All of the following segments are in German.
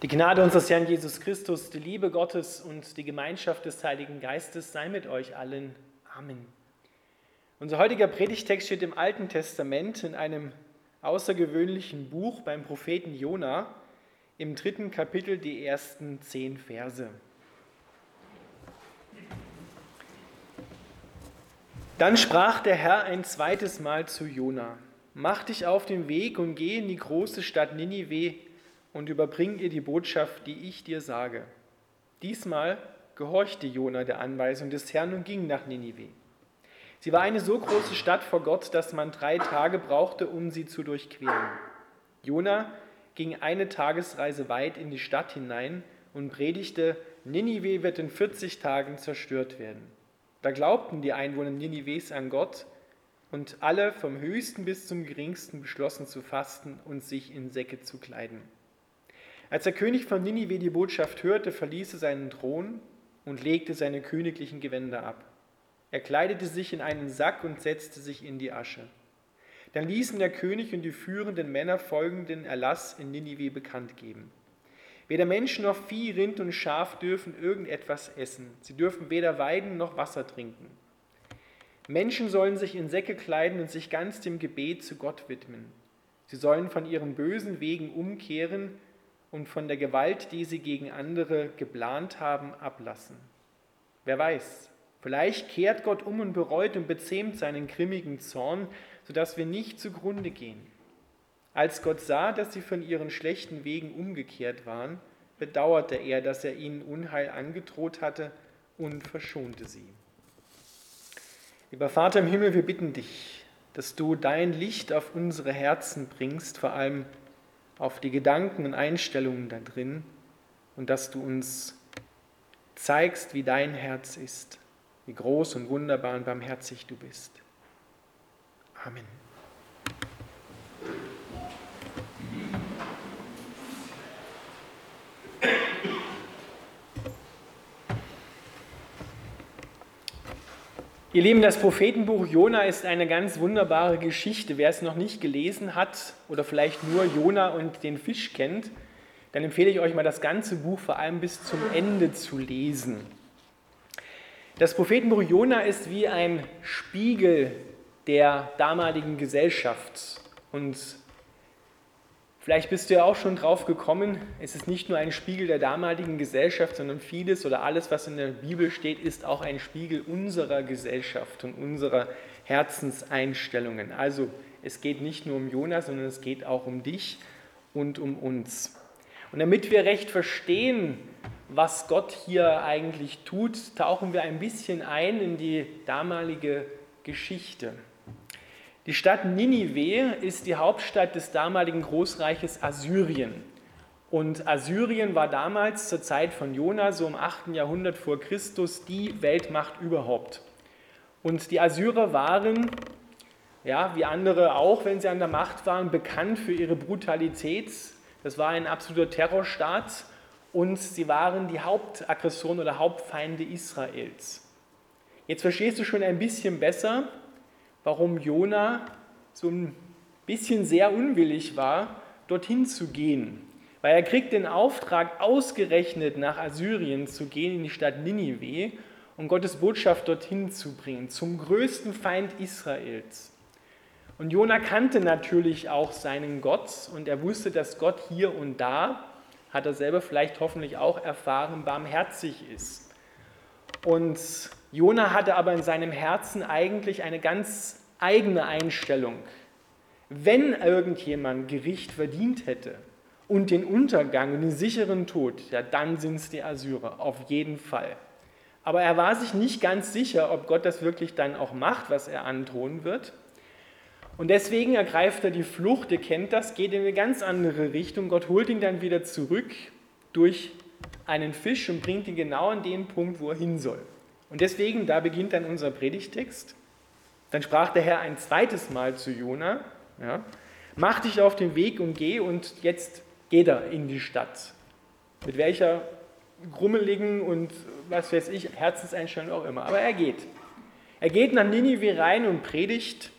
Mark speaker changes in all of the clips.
Speaker 1: Die Gnade unseres Herrn Jesus Christus, die Liebe Gottes und die Gemeinschaft des Heiligen Geistes sei mit euch allen. Amen. Unser heutiger Predigtext steht im Alten Testament in einem außergewöhnlichen Buch beim Propheten Jona im dritten Kapitel die ersten zehn Verse. Dann sprach der Herr ein zweites Mal zu Jona: Mach dich auf den Weg und geh in die große Stadt Ninive und überbring ihr die Botschaft, die ich dir sage. Diesmal gehorchte Jona der Anweisung des Herrn und ging nach Ninive. Sie war eine so große Stadt vor Gott, dass man drei Tage brauchte, um sie zu durchqueren. Jona ging eine Tagesreise weit in die Stadt hinein und predigte, Ninive wird in 40 Tagen zerstört werden. Da glaubten die Einwohner Ninives an Gott und alle vom höchsten bis zum geringsten beschlossen zu fasten und sich in Säcke zu kleiden. Als der König von Ninive die Botschaft hörte, verließ er seinen Thron und legte seine königlichen Gewänder ab. Er kleidete sich in einen Sack und setzte sich in die Asche. Dann ließen der König und die führenden Männer folgenden Erlass in Ninive bekannt geben. Weder Menschen noch Vieh, Rind und Schaf dürfen irgendetwas essen. Sie dürfen weder weiden noch Wasser trinken. Menschen sollen sich in Säcke kleiden und sich ganz dem Gebet zu Gott widmen. Sie sollen von ihren bösen Wegen umkehren und von der Gewalt, die sie gegen andere geplant haben, ablassen. Wer weiß, vielleicht kehrt Gott um und bereut und bezähmt seinen grimmigen Zorn, sodass wir nicht zugrunde gehen. Als Gott sah, dass sie von ihren schlechten Wegen umgekehrt waren, bedauerte er, dass er ihnen Unheil angedroht hatte und verschonte sie. Lieber Vater im Himmel, wir bitten dich, dass du dein Licht auf unsere Herzen bringst, vor allem auf die Gedanken und Einstellungen da drin und dass du uns zeigst, wie dein Herz ist, wie groß und wunderbar und barmherzig du bist. Amen. Ihr Lieben, das Prophetenbuch Jona ist eine ganz wunderbare Geschichte. Wer es noch nicht gelesen hat oder vielleicht nur Jona und den Fisch kennt, dann empfehle ich euch mal das ganze Buch vor allem bis zum Ende zu lesen. Das Prophetenbuch Jona ist wie ein Spiegel der damaligen Gesellschaft und Vielleicht bist du ja auch schon drauf gekommen, es ist nicht nur ein Spiegel der damaligen Gesellschaft, sondern vieles oder alles, was in der Bibel steht, ist auch ein Spiegel unserer Gesellschaft und unserer Herzenseinstellungen. Also es geht nicht nur um Jonas, sondern es geht auch um dich und um uns. Und damit wir recht verstehen, was Gott hier eigentlich tut, tauchen wir ein bisschen ein in die damalige Geschichte. Die Stadt Ninive ist die Hauptstadt des damaligen Großreiches Assyrien. Und Assyrien war damals zur Zeit von Jona, so im 8. Jahrhundert vor Christus, die Weltmacht überhaupt. Und die Assyrer waren, ja, wie andere auch, wenn sie an der Macht waren, bekannt für ihre Brutalität. Das war ein absoluter Terrorstaat und sie waren die Hauptaggression oder Hauptfeinde Israels. Jetzt verstehst du schon ein bisschen besser, warum Jona so ein bisschen sehr unwillig war, dorthin zu gehen. Weil er kriegt den Auftrag, ausgerechnet nach Assyrien zu gehen, in die Stadt Ninive, um Gottes Botschaft dorthin zu bringen, zum größten Feind Israels. Und Jona kannte natürlich auch seinen Gott und er wusste, dass Gott hier und da, hat er selber vielleicht hoffentlich auch erfahren, barmherzig ist. Und Jona hatte aber in seinem Herzen eigentlich eine ganz eigene Einstellung. Wenn irgendjemand Gericht verdient hätte und den Untergang und den sicheren Tod, ja, dann sind es die Assyrer, auf jeden Fall. Aber er war sich nicht ganz sicher, ob Gott das wirklich dann auch macht, was er androhen wird. Und deswegen ergreift er die Flucht, ihr kennt das, geht in eine ganz andere Richtung. Gott holt ihn dann wieder zurück durch einen Fisch und bringt ihn genau an den Punkt, wo er hin soll. Und deswegen, da beginnt dann unser Predigtext. Dann sprach der Herr ein zweites Mal zu Jona, ja, mach dich auf den Weg und geh und jetzt geht er in die Stadt. Mit welcher grummeligen und was weiß ich, Herzenseinstellung auch immer. Aber er geht. Er geht nach Ninive rein und predigt,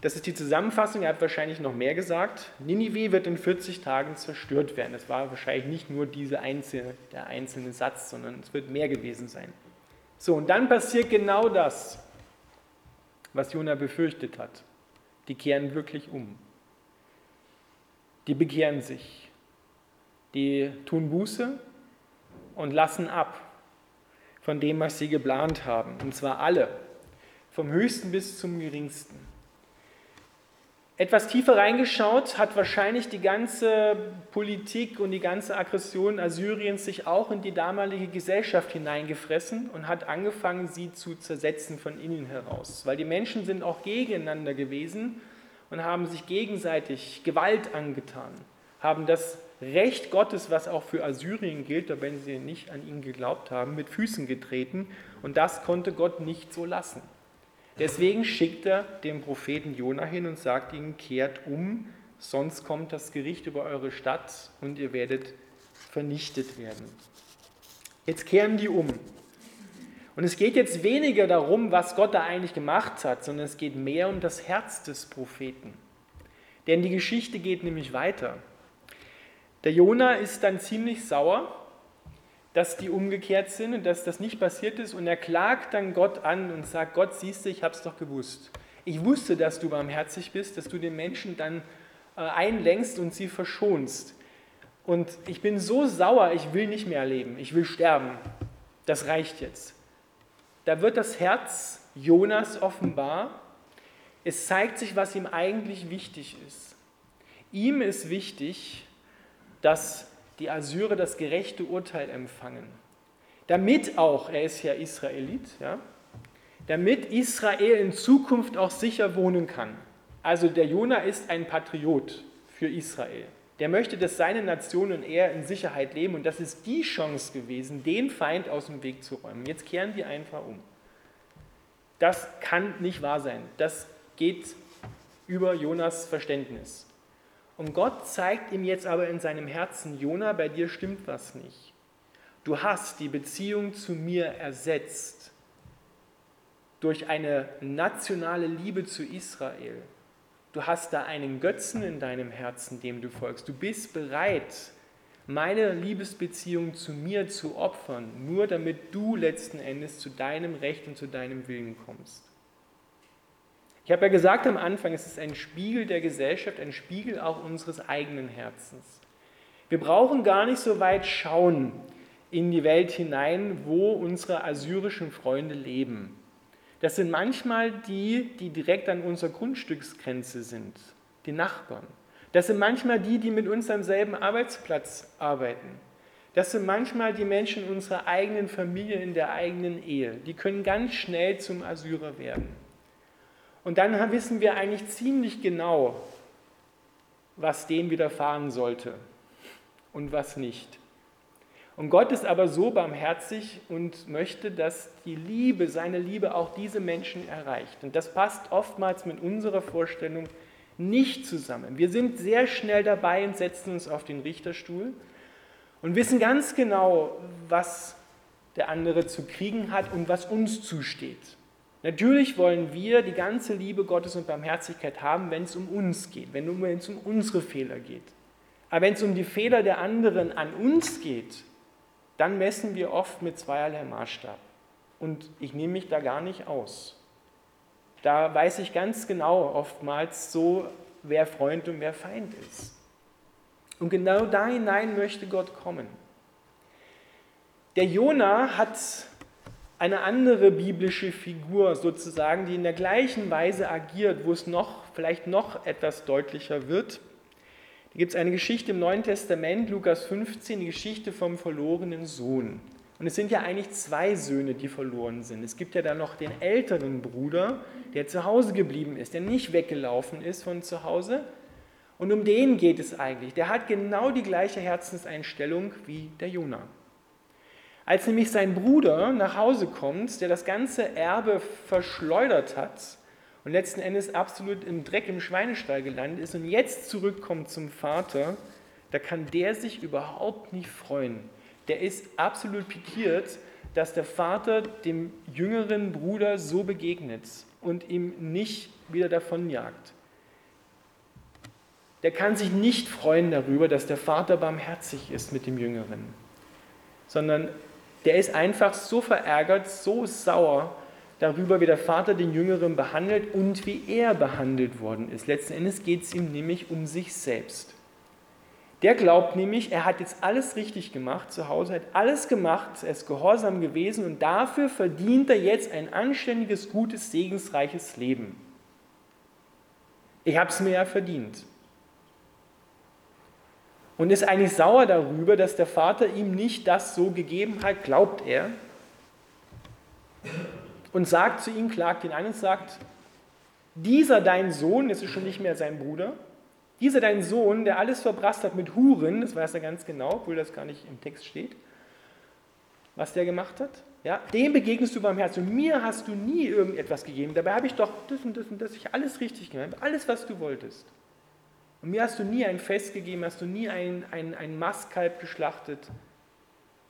Speaker 1: Das ist die Zusammenfassung, er hat wahrscheinlich noch mehr gesagt. Ninive wird in 40 Tagen zerstört werden. Das war wahrscheinlich nicht nur diese einzelne, der einzelne Satz, sondern es wird mehr gewesen sein. So, und dann passiert genau das, was Jona befürchtet hat. Die kehren wirklich um. Die bekehren sich. Die tun Buße und lassen ab von dem, was sie geplant haben. Und zwar alle, vom höchsten bis zum geringsten. Etwas tiefer reingeschaut hat wahrscheinlich die ganze Politik und die ganze Aggression Assyriens sich auch in die damalige Gesellschaft hineingefressen und hat angefangen, sie zu zersetzen von innen heraus. Weil die Menschen sind auch gegeneinander gewesen und haben sich gegenseitig Gewalt angetan, haben das Recht Gottes, was auch für Assyrien gilt, wenn sie nicht an ihn geglaubt haben, mit Füßen getreten. Und das konnte Gott nicht so lassen. Deswegen schickt er den Propheten Jona hin und sagt ihnen, kehrt um, sonst kommt das Gericht über eure Stadt und ihr werdet vernichtet werden. Jetzt kehren die um. Und es geht jetzt weniger darum, was Gott da eigentlich gemacht hat, sondern es geht mehr um das Herz des Propheten. Denn die Geschichte geht nämlich weiter. Der Jona ist dann ziemlich sauer dass die umgekehrt sind und dass das nicht passiert ist. Und er klagt dann Gott an und sagt, Gott, siehst du, ich habe es doch gewusst. Ich wusste, dass du barmherzig bist, dass du den Menschen dann äh, einlenkst und sie verschonst. Und ich bin so sauer, ich will nicht mehr leben, ich will sterben. Das reicht jetzt. Da wird das Herz Jonas offenbar. Es zeigt sich, was ihm eigentlich wichtig ist. Ihm ist wichtig, dass die Assyrer das gerechte Urteil empfangen. Damit auch, er ist ja Israelit, ja, damit Israel in Zukunft auch sicher wohnen kann. Also der Jona ist ein Patriot für Israel. Der möchte, dass seine Nation und er in Sicherheit leben und das ist die Chance gewesen, den Feind aus dem Weg zu räumen. Jetzt kehren die einfach um. Das kann nicht wahr sein. Das geht über Jonas Verständnis. Und Gott zeigt ihm jetzt aber in seinem Herzen, Jona, bei dir stimmt was nicht. Du hast die Beziehung zu mir ersetzt durch eine nationale Liebe zu Israel. Du hast da einen Götzen in deinem Herzen, dem du folgst. Du bist bereit, meine Liebesbeziehung zu mir zu opfern, nur damit du letzten Endes zu deinem Recht und zu deinem Willen kommst. Ich habe ja gesagt am Anfang, es ist ein Spiegel der Gesellschaft, ein Spiegel auch unseres eigenen Herzens. Wir brauchen gar nicht so weit schauen in die Welt hinein, wo unsere assyrischen Freunde leben. Das sind manchmal die, die direkt an unserer Grundstücksgrenze sind, die Nachbarn. Das sind manchmal die, die mit uns am selben Arbeitsplatz arbeiten. Das sind manchmal die Menschen unserer eigenen Familie in der eigenen Ehe. Die können ganz schnell zum Assyrer werden. Und dann wissen wir eigentlich ziemlich genau, was denen widerfahren sollte und was nicht. Und Gott ist aber so barmherzig und möchte, dass die Liebe, seine Liebe auch diese Menschen erreicht. Und das passt oftmals mit unserer Vorstellung nicht zusammen. Wir sind sehr schnell dabei und setzen uns auf den Richterstuhl und wissen ganz genau, was der andere zu kriegen hat und was uns zusteht. Natürlich wollen wir die ganze Liebe Gottes und Barmherzigkeit haben, wenn es um uns geht, wenn es um unsere Fehler geht. Aber wenn es um die Fehler der anderen an uns geht, dann messen wir oft mit zweierlei Maßstab. Und ich nehme mich da gar nicht aus. Da weiß ich ganz genau oftmals so, wer Freund und wer Feind ist. Und genau da hinein möchte Gott kommen. Der Jona hat eine andere biblische Figur sozusagen, die in der gleichen Weise agiert, wo es noch, vielleicht noch etwas deutlicher wird. Da gibt es eine Geschichte im Neuen Testament, Lukas 15, die Geschichte vom verlorenen Sohn. Und es sind ja eigentlich zwei Söhne, die verloren sind. Es gibt ja dann noch den älteren Bruder, der zu Hause geblieben ist, der nicht weggelaufen ist von zu Hause. Und um den geht es eigentlich. Der hat genau die gleiche Herzenseinstellung wie der Jonah. Als nämlich sein Bruder nach Hause kommt, der das ganze Erbe verschleudert hat und letzten Endes absolut im Dreck im Schweinestall gelandet ist und jetzt zurückkommt zum Vater, da kann der sich überhaupt nicht freuen. Der ist absolut pikiert, dass der Vater dem jüngeren Bruder so begegnet und ihm nicht wieder davonjagt. der kann sich nicht freuen darüber, dass der Vater barmherzig ist mit dem Jüngeren, sondern der ist einfach so verärgert, so sauer darüber, wie der Vater den Jüngeren behandelt und wie er behandelt worden ist. Letzten Endes geht es ihm nämlich um sich selbst. Der glaubt nämlich, er hat jetzt alles richtig gemacht zu Hause, hat alles gemacht, er ist gehorsam gewesen und dafür verdient er jetzt ein anständiges, gutes, segensreiches Leben. Ich habe es mir ja verdient. Und ist eigentlich sauer darüber, dass der Vater ihm nicht das so gegeben hat, glaubt er. Und sagt zu ihm, klagt ihn an und sagt, dieser dein Sohn, das ist schon nicht mehr sein Bruder, dieser dein Sohn, der alles verbrasst hat mit Huren, das weiß er ganz genau, obwohl das gar nicht im Text steht, was der gemacht hat, ja, dem begegnest du beim Herzen. Und mir hast du nie irgendetwas gegeben. Dabei habe ich doch das und das und das, ich alles richtig gemacht, alles, was du wolltest. Und mir hast du nie ein Fest gegeben, hast du nie ein, ein, ein Mastkalb geschlachtet.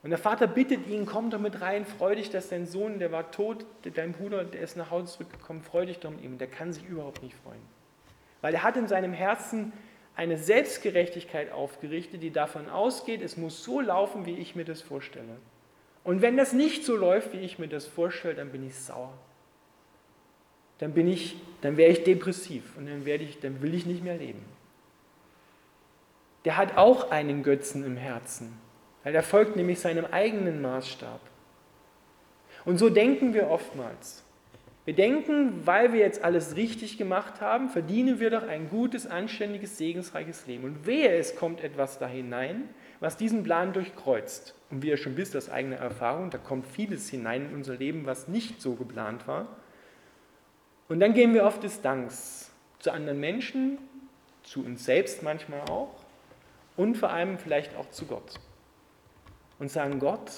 Speaker 1: Und der Vater bittet ihn, komm doch mit rein, freu dich, dass dein Sohn, der war tot, dein Bruder, der ist nach Hause zurückgekommen, freu dich doch mit ihm. Der kann sich überhaupt nicht freuen. Weil er hat in seinem Herzen eine Selbstgerechtigkeit aufgerichtet, die davon ausgeht, es muss so laufen, wie ich mir das vorstelle. Und wenn das nicht so läuft, wie ich mir das vorstelle, dann bin ich sauer. Dann bin ich, dann wäre ich depressiv und dann, werde ich, dann will ich nicht mehr leben. Der hat auch einen Götzen im Herzen, weil er folgt nämlich seinem eigenen Maßstab. Und so denken wir oftmals. Wir denken, weil wir jetzt alles richtig gemacht haben, verdienen wir doch ein gutes, anständiges, segensreiches Leben. Und wehe, es kommt etwas da hinein, was diesen Plan durchkreuzt. Und wie ihr schon wisst aus eigener Erfahrung, da kommt vieles hinein in unser Leben, was nicht so geplant war. Und dann gehen wir auf Distanz zu anderen Menschen, zu uns selbst manchmal auch und vor allem vielleicht auch zu Gott. Und sagen, Gott,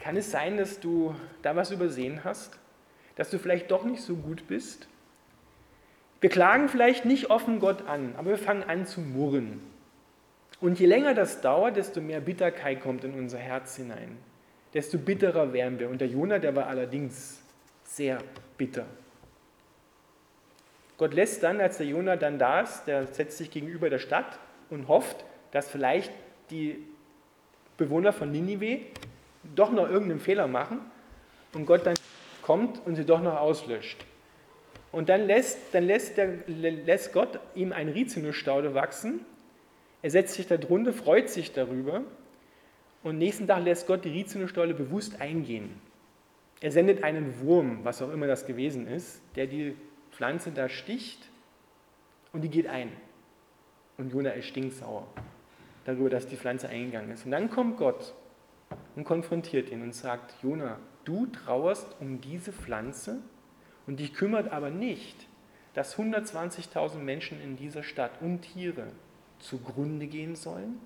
Speaker 1: kann es sein, dass du da was übersehen hast? dass du vielleicht doch nicht so gut bist. Wir klagen vielleicht nicht offen Gott an, aber wir fangen an zu murren. Und je länger das dauert, desto mehr Bitterkeit kommt in unser Herz hinein. Desto bitterer werden wir. Und der Jonah, der war allerdings sehr bitter. Gott lässt dann, als der Jonah dann da ist, der setzt sich gegenüber der Stadt und hofft, dass vielleicht die Bewohner von Ninive doch noch irgendeinen Fehler machen und Gott dann kommt und sie doch noch auslöscht. Und dann lässt, dann lässt, der, lässt Gott ihm ein Rizinusstaude wachsen. Er setzt sich darunter, freut sich darüber. Und nächsten Tag lässt Gott die Rizinusstaude bewusst eingehen. Er sendet einen Wurm, was auch immer das gewesen ist, der die Pflanze da sticht und die geht ein. Und Jona ist stinksauer darüber, dass die Pflanze eingegangen ist. Und dann kommt Gott und konfrontiert ihn und sagt, Jona, du trauerst um diese Pflanze und dich kümmert aber nicht, dass 120.000 Menschen in dieser Stadt und Tiere zugrunde gehen sollen.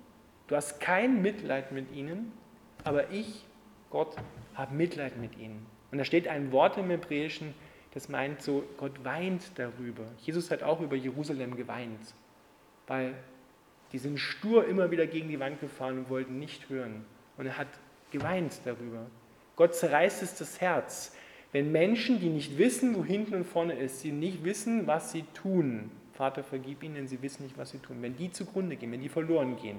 Speaker 1: Du hast kein Mitleid mit ihnen, aber ich, Gott, habe Mitleid mit ihnen. Und da steht ein Wort im Hebräischen, das meint so, Gott weint darüber. Jesus hat auch über Jerusalem geweint, weil die sind stur immer wieder gegen die Wand gefahren und wollten nicht hören. Und er hat geweint darüber. Gott zerreißt es das Herz, wenn Menschen, die nicht wissen, wo hinten und vorne ist, sie nicht wissen, was sie tun. Vater, vergib ihnen, denn sie wissen nicht, was sie tun. Wenn die zugrunde gehen, wenn die verloren gehen.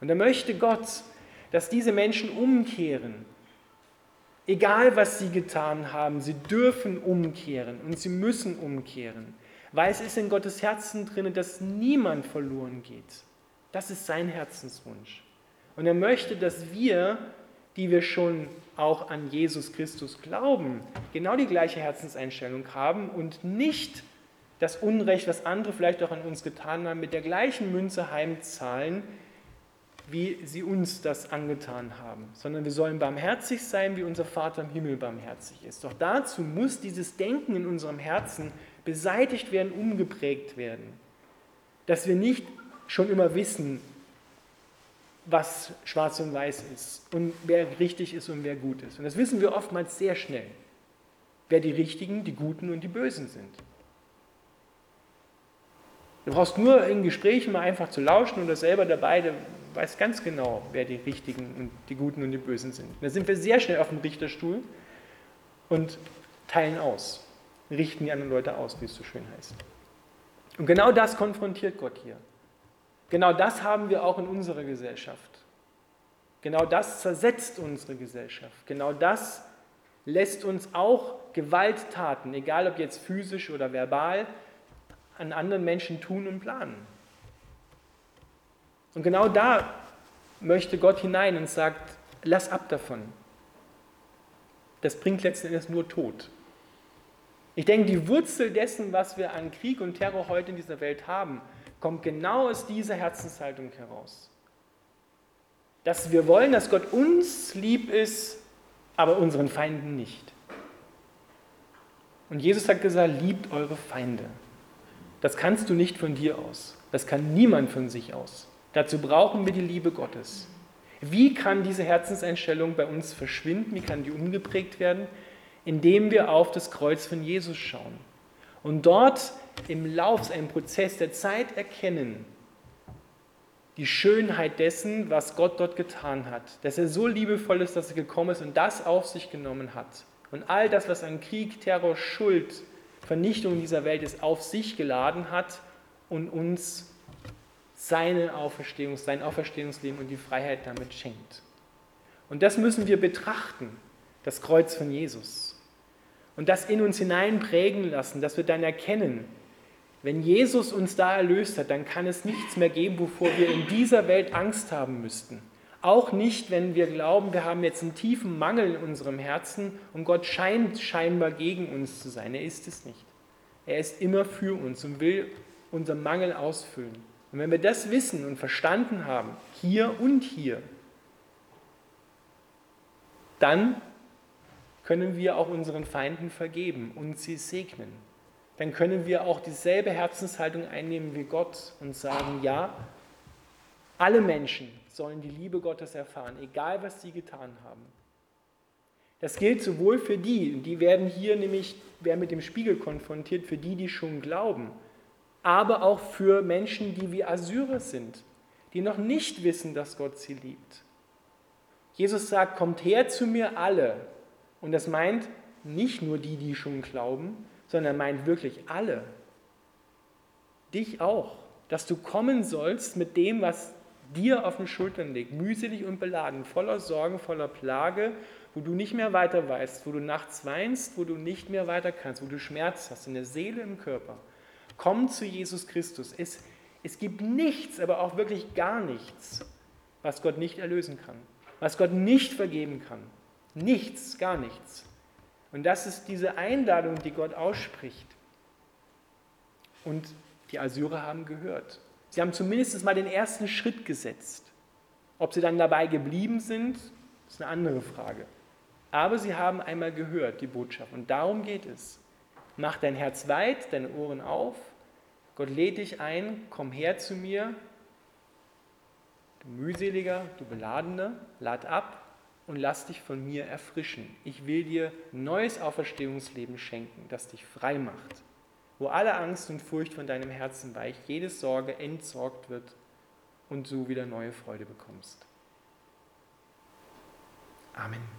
Speaker 1: Und da möchte Gott, dass diese Menschen umkehren. Egal, was sie getan haben, sie dürfen umkehren und sie müssen umkehren. Weil es ist in Gottes Herzen drin, dass niemand verloren geht. Das ist sein Herzenswunsch. Und er möchte, dass wir die wir schon auch an Jesus Christus glauben, genau die gleiche Herzenseinstellung haben und nicht das Unrecht, was andere vielleicht auch an uns getan haben, mit der gleichen Münze heimzahlen, wie sie uns das angetan haben, sondern wir sollen barmherzig sein, wie unser Vater im Himmel barmherzig ist. Doch dazu muss dieses Denken in unserem Herzen beseitigt werden, umgeprägt werden, dass wir nicht schon immer wissen, was schwarz und weiß ist und wer richtig ist und wer gut ist. Und das wissen wir oftmals sehr schnell, wer die Richtigen, die Guten und die Bösen sind. Du brauchst nur in Gesprächen mal einfach zu lauschen oder selber dabei, du weißt ganz genau, wer die Richtigen und die Guten und die Bösen sind. Da sind wir sehr schnell auf dem Richterstuhl und teilen aus, richten die anderen Leute aus, wie es so schön heißt. Und genau das konfrontiert Gott hier. Genau das haben wir auch in unserer Gesellschaft. Genau das zersetzt unsere Gesellschaft. Genau das lässt uns auch Gewalttaten, egal ob jetzt physisch oder verbal, an anderen Menschen tun und planen. Und genau da möchte Gott hinein und sagt, lass ab davon. Das bringt letzten Endes nur Tod. Ich denke, die Wurzel dessen, was wir an Krieg und Terror heute in dieser Welt haben, kommt genau aus dieser Herzenshaltung heraus. Dass wir wollen, dass Gott uns lieb ist, aber unseren Feinden nicht. Und Jesus hat gesagt, liebt eure Feinde. Das kannst du nicht von dir aus. Das kann niemand von sich aus. Dazu brauchen wir die Liebe Gottes. Wie kann diese Herzenseinstellung bei uns verschwinden? Wie kann die umgeprägt werden? Indem wir auf das Kreuz von Jesus schauen und dort im Lauf, einem Prozess der Zeit erkennen, die Schönheit dessen, was Gott dort getan hat. Dass er so liebevoll ist, dass er gekommen ist und das auf sich genommen hat. Und all das, was an Krieg, Terror, Schuld, Vernichtung dieser Welt ist, auf sich geladen hat und uns seine Auferstehung, sein Auferstehungsleben und die Freiheit damit schenkt. Und das müssen wir betrachten, das Kreuz von Jesus. Und das in uns hinein prägen lassen, dass wir dann erkennen, wenn Jesus uns da erlöst hat, dann kann es nichts mehr geben, wovor wir in dieser Welt Angst haben müssten. Auch nicht, wenn wir glauben, wir haben jetzt einen tiefen Mangel in unserem Herzen und Gott scheint scheinbar gegen uns zu sein. Er ist es nicht. Er ist immer für uns und will unseren Mangel ausfüllen. Und wenn wir das wissen und verstanden haben, hier und hier, dann können wir auch unseren Feinden vergeben und sie segnen. Dann können wir auch dieselbe Herzenshaltung einnehmen wie Gott und sagen, ja, alle Menschen sollen die Liebe Gottes erfahren, egal was sie getan haben. Das gilt sowohl für die, die werden hier nämlich, werden mit dem Spiegel konfrontiert, für die, die schon glauben, aber auch für Menschen, die wie Assyrer sind, die noch nicht wissen, dass Gott sie liebt. Jesus sagt, kommt her zu mir alle. Und das meint nicht nur die, die schon glauben, sondern meint wirklich alle. Dich auch, dass du kommen sollst mit dem, was dir auf den Schultern liegt, mühselig und beladen, voller Sorgen, voller Plage, wo du nicht mehr weiter weißt, wo du nachts weinst, wo du nicht mehr weiter kannst, wo du Schmerz hast in der Seele, im Körper. Komm zu Jesus Christus. Es, es gibt nichts, aber auch wirklich gar nichts, was Gott nicht erlösen kann, was Gott nicht vergeben kann. Nichts, gar nichts. Und das ist diese Einladung, die Gott ausspricht. Und die Assyrer haben gehört. Sie haben zumindest mal den ersten Schritt gesetzt. Ob sie dann dabei geblieben sind, ist eine andere Frage. Aber sie haben einmal gehört, die Botschaft. Und darum geht es. Mach dein Herz weit, deine Ohren auf. Gott lädt dich ein, komm her zu mir. Du mühseliger, du beladener, lad ab und lass dich von mir erfrischen. Ich will dir neues Auferstehungsleben schenken, das dich frei macht, wo alle Angst und Furcht von deinem Herzen weicht, jede Sorge entsorgt wird und du wieder neue Freude bekommst. Amen.